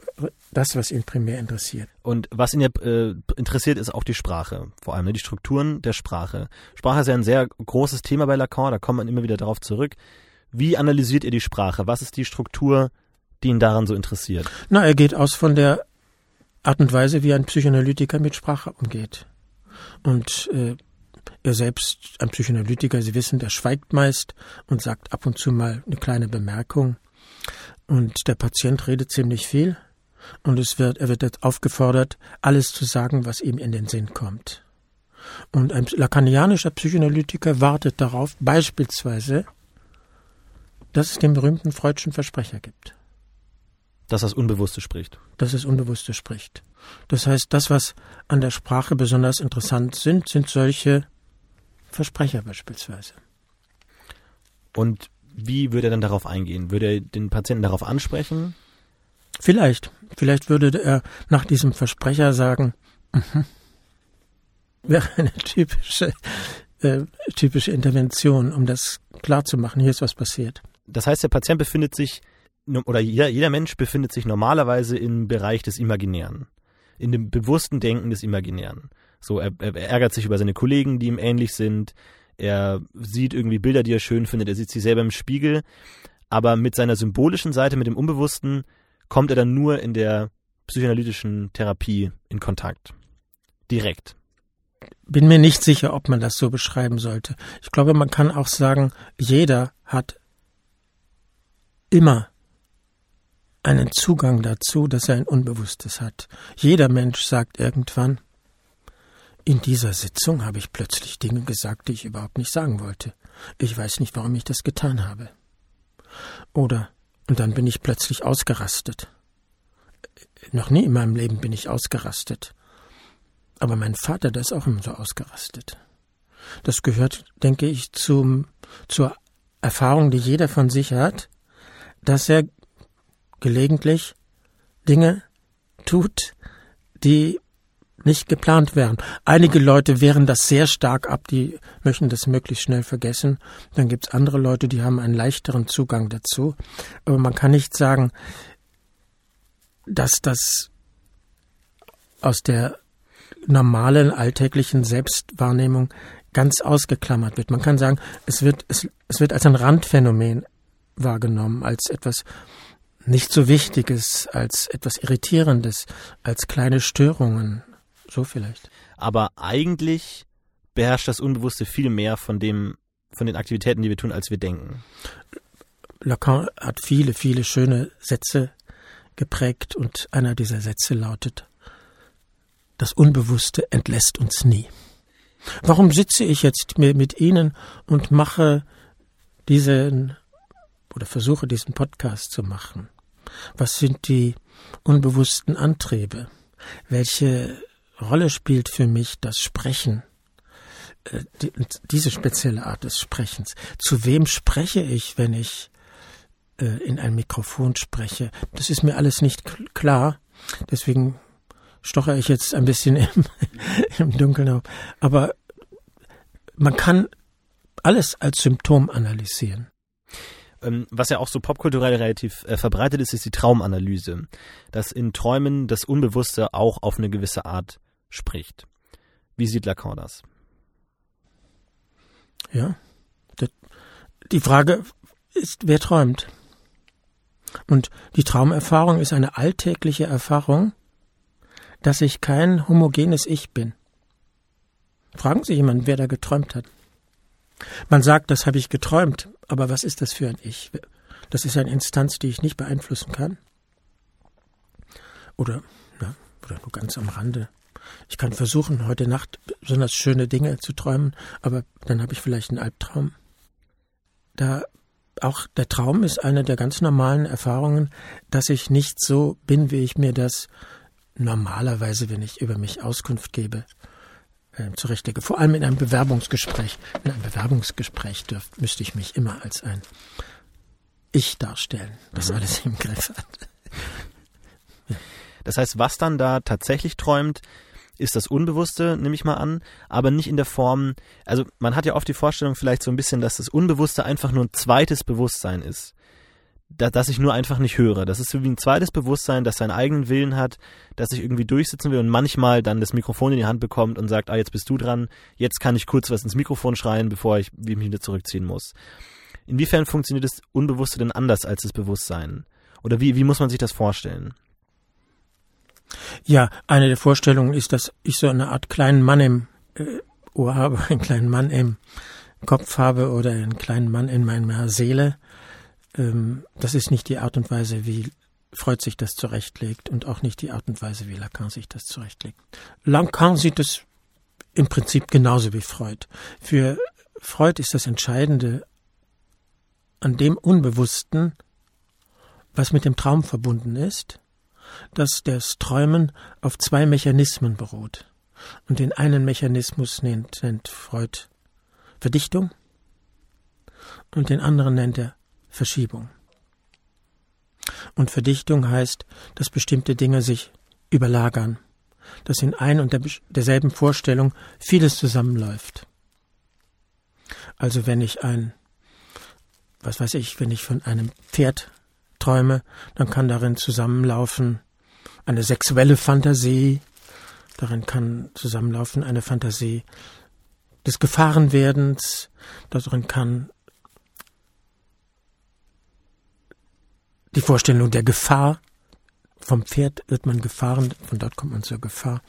das, was ihn primär interessiert. Und was ihn ja äh, interessiert, ist auch die Sprache, vor allem ne, die Strukturen der Sprache. Sprache ist ja ein sehr großes Thema bei Lacan, da kommt man immer wieder darauf zurück. Wie analysiert ihr die Sprache? Was ist die Struktur, die ihn daran so interessiert? Na, er geht aus von der Art und Weise, wie ein Psychoanalytiker mit Sprache umgeht. Und äh, er selbst, ein Psychoanalytiker, Sie wissen, der schweigt meist und sagt ab und zu mal eine kleine Bemerkung. Und der Patient redet ziemlich viel. Und es wird, er wird jetzt aufgefordert, alles zu sagen, was ihm in den Sinn kommt. Und ein lacanianischer Psychoanalytiker wartet darauf, beispielsweise, dass es den berühmten Freudschen Versprecher gibt. Dass das Unbewusste spricht. Dass es Unbewusste spricht. Das heißt, das, was an der Sprache besonders interessant sind, sind solche Versprecher beispielsweise. Und wie würde er dann darauf eingehen? Würde er den Patienten darauf ansprechen? Vielleicht. Vielleicht würde er nach diesem Versprecher sagen, mhm. wäre eine typische, äh, typische Intervention, um das klarzumachen. Hier ist was passiert. Das heißt, der Patient befindet sich, oder jeder, jeder Mensch befindet sich normalerweise im Bereich des Imaginären. In dem bewussten Denken des Imaginären. So, er, er ärgert sich über seine Kollegen, die ihm ähnlich sind. Er sieht irgendwie Bilder, die er schön findet. Er sieht sich selber im Spiegel. Aber mit seiner symbolischen Seite, mit dem Unbewussten, kommt er dann nur in der psychoanalytischen Therapie in Kontakt. Direkt. Bin mir nicht sicher, ob man das so beschreiben sollte. Ich glaube, man kann auch sagen, jeder hat immer einen Zugang dazu, dass er ein Unbewusstes hat. Jeder Mensch sagt irgendwann, in dieser Sitzung habe ich plötzlich Dinge gesagt, die ich überhaupt nicht sagen wollte. Ich weiß nicht, warum ich das getan habe. Oder, und dann bin ich plötzlich ausgerastet. Noch nie in meinem Leben bin ich ausgerastet. Aber mein Vater, der ist auch immer so ausgerastet. Das gehört, denke ich, zum, zur Erfahrung, die jeder von sich hat, dass er gelegentlich Dinge tut, die nicht geplant wären. Einige Leute wehren das sehr stark ab, die möchten das möglichst schnell vergessen. Dann gibt es andere Leute, die haben einen leichteren Zugang dazu. Aber man kann nicht sagen, dass das aus der normalen alltäglichen Selbstwahrnehmung ganz ausgeklammert wird. Man kann sagen, es wird, es, es wird als ein Randphänomen wahrgenommen, als etwas nicht so Wichtiges, als etwas Irritierendes, als kleine Störungen. So vielleicht. Aber eigentlich beherrscht das Unbewusste viel mehr von dem, von den Aktivitäten, die wir tun, als wir denken. Lacan hat viele, viele schöne Sätze geprägt und einer dieser Sätze lautet, das Unbewusste entlässt uns nie. Warum sitze ich jetzt mit Ihnen und mache diesen oder versuche diesen Podcast zu machen? Was sind die unbewussten Antriebe? Welche Rolle spielt für mich das Sprechen? Äh, die, diese spezielle Art des Sprechens. Zu wem spreche ich, wenn ich äh, in ein Mikrofon spreche? Das ist mir alles nicht klar. Deswegen stoche ich jetzt ein bisschen <laughs> im, im Dunkeln auf. Aber man kann alles als Symptom analysieren. Ähm, was ja auch so popkulturell relativ äh, verbreitet ist, ist die Traumanalyse. Dass in Träumen das Unbewusste auch auf eine gewisse Art spricht. Wie sieht Lacan das? Ja. Die Frage ist, wer träumt? Und die Traumerfahrung ist eine alltägliche Erfahrung, dass ich kein homogenes Ich bin. Fragen Sie jemanden, wer da geträumt hat. Man sagt, das habe ich geträumt, aber was ist das für ein Ich? Das ist eine Instanz, die ich nicht beeinflussen kann. Oder, ja, oder nur ganz am Rande. Ich kann versuchen, heute Nacht besonders schöne Dinge zu träumen, aber dann habe ich vielleicht einen Albtraum. Da auch der Traum ist eine der ganz normalen Erfahrungen, dass ich nicht so bin, wie ich mir das normalerweise, wenn ich über mich Auskunft gebe, äh, zurechtlege. Vor allem in einem Bewerbungsgespräch. In einem Bewerbungsgespräch dürf, müsste ich mich immer als ein Ich darstellen, das mhm. alles im Griff hat. Das heißt, was dann da tatsächlich träumt, ist das Unbewusste, nehme ich mal an, aber nicht in der Form, also man hat ja oft die Vorstellung vielleicht so ein bisschen, dass das Unbewusste einfach nur ein zweites Bewusstsein ist. Da, dass ich nur einfach nicht höre. Das ist so wie ein zweites Bewusstsein, das seinen eigenen Willen hat, das sich irgendwie durchsetzen will und manchmal dann das Mikrofon in die Hand bekommt und sagt, ah, jetzt bist du dran, jetzt kann ich kurz was ins Mikrofon schreien, bevor ich mich wieder zurückziehen muss. Inwiefern funktioniert das Unbewusste denn anders als das Bewusstsein? Oder wie, wie muss man sich das vorstellen? Ja, eine der Vorstellungen ist, dass ich so eine Art kleinen Mann im äh, Ohr habe, <laughs> einen kleinen Mann im Kopf habe oder einen kleinen Mann in meiner Seele. Ähm, das ist nicht die Art und Weise, wie Freud sich das zurechtlegt und auch nicht die Art und Weise, wie Lacan sich das zurechtlegt. Lacan sieht es im Prinzip genauso wie Freud. Für Freud ist das Entscheidende an dem Unbewussten, was mit dem Traum verbunden ist, dass das Träumen auf zwei Mechanismen beruht. Und den einen Mechanismus nennt, nennt Freud Verdichtung und den anderen nennt er Verschiebung. Und Verdichtung heißt, dass bestimmte Dinge sich überlagern, dass in ein und der, derselben Vorstellung vieles zusammenläuft. Also wenn ich ein, was weiß ich, wenn ich von einem Pferd träume, dann kann darin zusammenlaufen eine sexuelle Fantasie, darin kann zusammenlaufen eine Fantasie des Gefahrenwerdens, darin kann die Vorstellung der Gefahr, vom Pferd wird man gefahren, von dort kommt man zur Gefahr.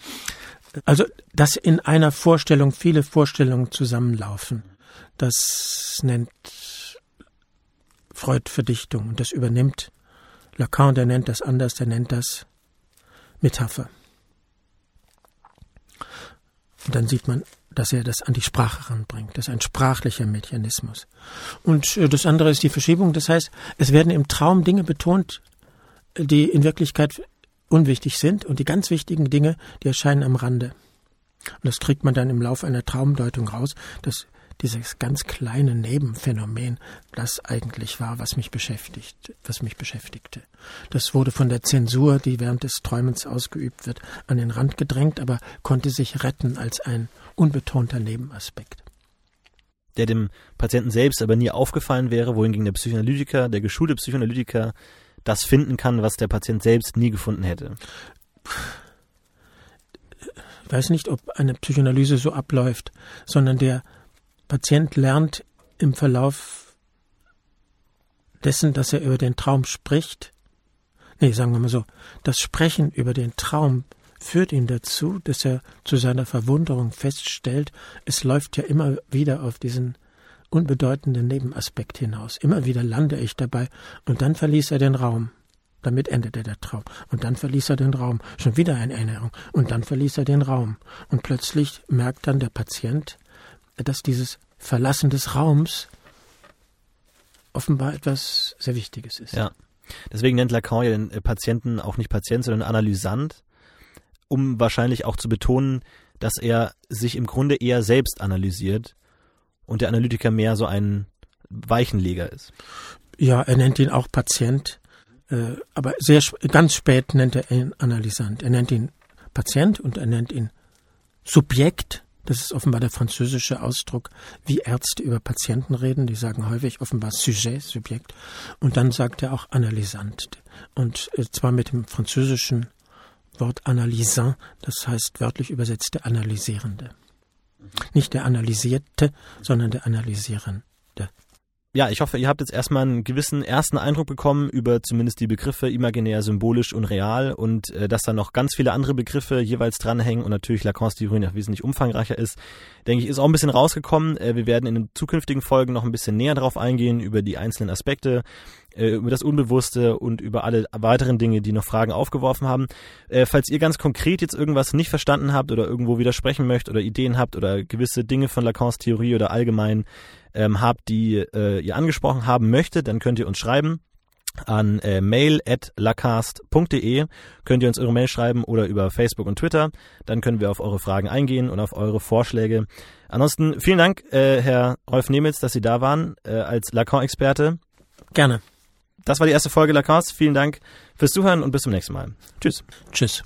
Also, dass in einer Vorstellung viele Vorstellungen zusammenlaufen, das nennt Freud Verdichtung und das übernimmt Lacan, der nennt das anders, der nennt das Metapher. Und dann sieht man, dass er das an die Sprache ranbringt. Das ist ein sprachlicher Mechanismus. Und äh, das andere ist die Verschiebung. Das heißt, es werden im Traum Dinge betont, die in Wirklichkeit unwichtig sind und die ganz wichtigen Dinge, die erscheinen am Rande. Und das kriegt man dann im Laufe einer Traumdeutung raus, dass dieses ganz kleine Nebenphänomen das eigentlich war, was mich beschäftigt, was mich beschäftigte. Das wurde von der Zensur, die während des Träumens ausgeübt wird, an den Rand gedrängt, aber konnte sich retten als ein unbetonter Nebenaspekt. Der dem Patienten selbst aber nie aufgefallen wäre, wohingegen der Psychoanalytiker, der geschulte Psychoanalytiker, das finden kann, was der Patient selbst nie gefunden hätte. Ich weiß nicht, ob eine Psychoanalyse so abläuft, sondern der Patient lernt im Verlauf dessen, dass er über den Traum spricht, nee, sagen wir mal so, das Sprechen über den Traum führt ihn dazu, dass er zu seiner Verwunderung feststellt, es läuft ja immer wieder auf diesen unbedeutenden Nebenaspekt hinaus. Immer wieder lande ich dabei und dann verließ er den Raum. Damit endete der Traum. Und dann verließ er den Raum. Schon wieder eine Erinnerung. Und dann verließ er den Raum. Und plötzlich merkt dann der Patient, dass dieses Verlassen des Raums offenbar etwas sehr Wichtiges ist. Ja. Deswegen nennt Lacan ja den äh, Patienten auch nicht Patient, sondern Analysant, um wahrscheinlich auch zu betonen, dass er sich im Grunde eher selbst analysiert und der Analytiker mehr so ein Weichenleger ist. Ja, er nennt ihn auch Patient, äh, aber sehr ganz spät nennt er ihn Analysant. Er nennt ihn Patient und er nennt ihn Subjekt. Das ist offenbar der französische Ausdruck, wie Ärzte über Patienten reden. Die sagen häufig offenbar Sujet, Subjekt. Und dann sagt er auch Analysant. Und äh, zwar mit dem französischen Wort analysant, das heißt wörtlich übersetzt der Analysierende. Nicht der Analysierte, sondern der Analysierende ja, ich hoffe, ihr habt jetzt erstmal einen gewissen ersten Eindruck bekommen über zumindest die Begriffe imaginär, symbolisch und real und äh, dass da noch ganz viele andere Begriffe jeweils dranhängen und natürlich Lacans Theorie noch wesentlich umfangreicher ist, denke ich, ist auch ein bisschen rausgekommen. Äh, wir werden in den zukünftigen Folgen noch ein bisschen näher drauf eingehen, über die einzelnen Aspekte, über das Unbewusste und über alle weiteren Dinge, die noch Fragen aufgeworfen haben. Äh, falls ihr ganz konkret jetzt irgendwas nicht verstanden habt oder irgendwo widersprechen möchtet oder Ideen habt oder gewisse Dinge von Lacans Theorie oder allgemein ähm, habt, die äh, ihr angesprochen haben möchtet, dann könnt ihr uns schreiben an äh, mail at lacast.de könnt ihr uns eure Mail schreiben oder über Facebook und Twitter. Dann können wir auf eure Fragen eingehen und auf eure Vorschläge. Ansonsten vielen Dank, äh, Herr Rolf Nemitz, dass Sie da waren äh, als Lacan-Experte. Gerne. Das war die erste Folge Lacast. Vielen Dank fürs Zuhören und bis zum nächsten Mal. Tschüss. Tschüss.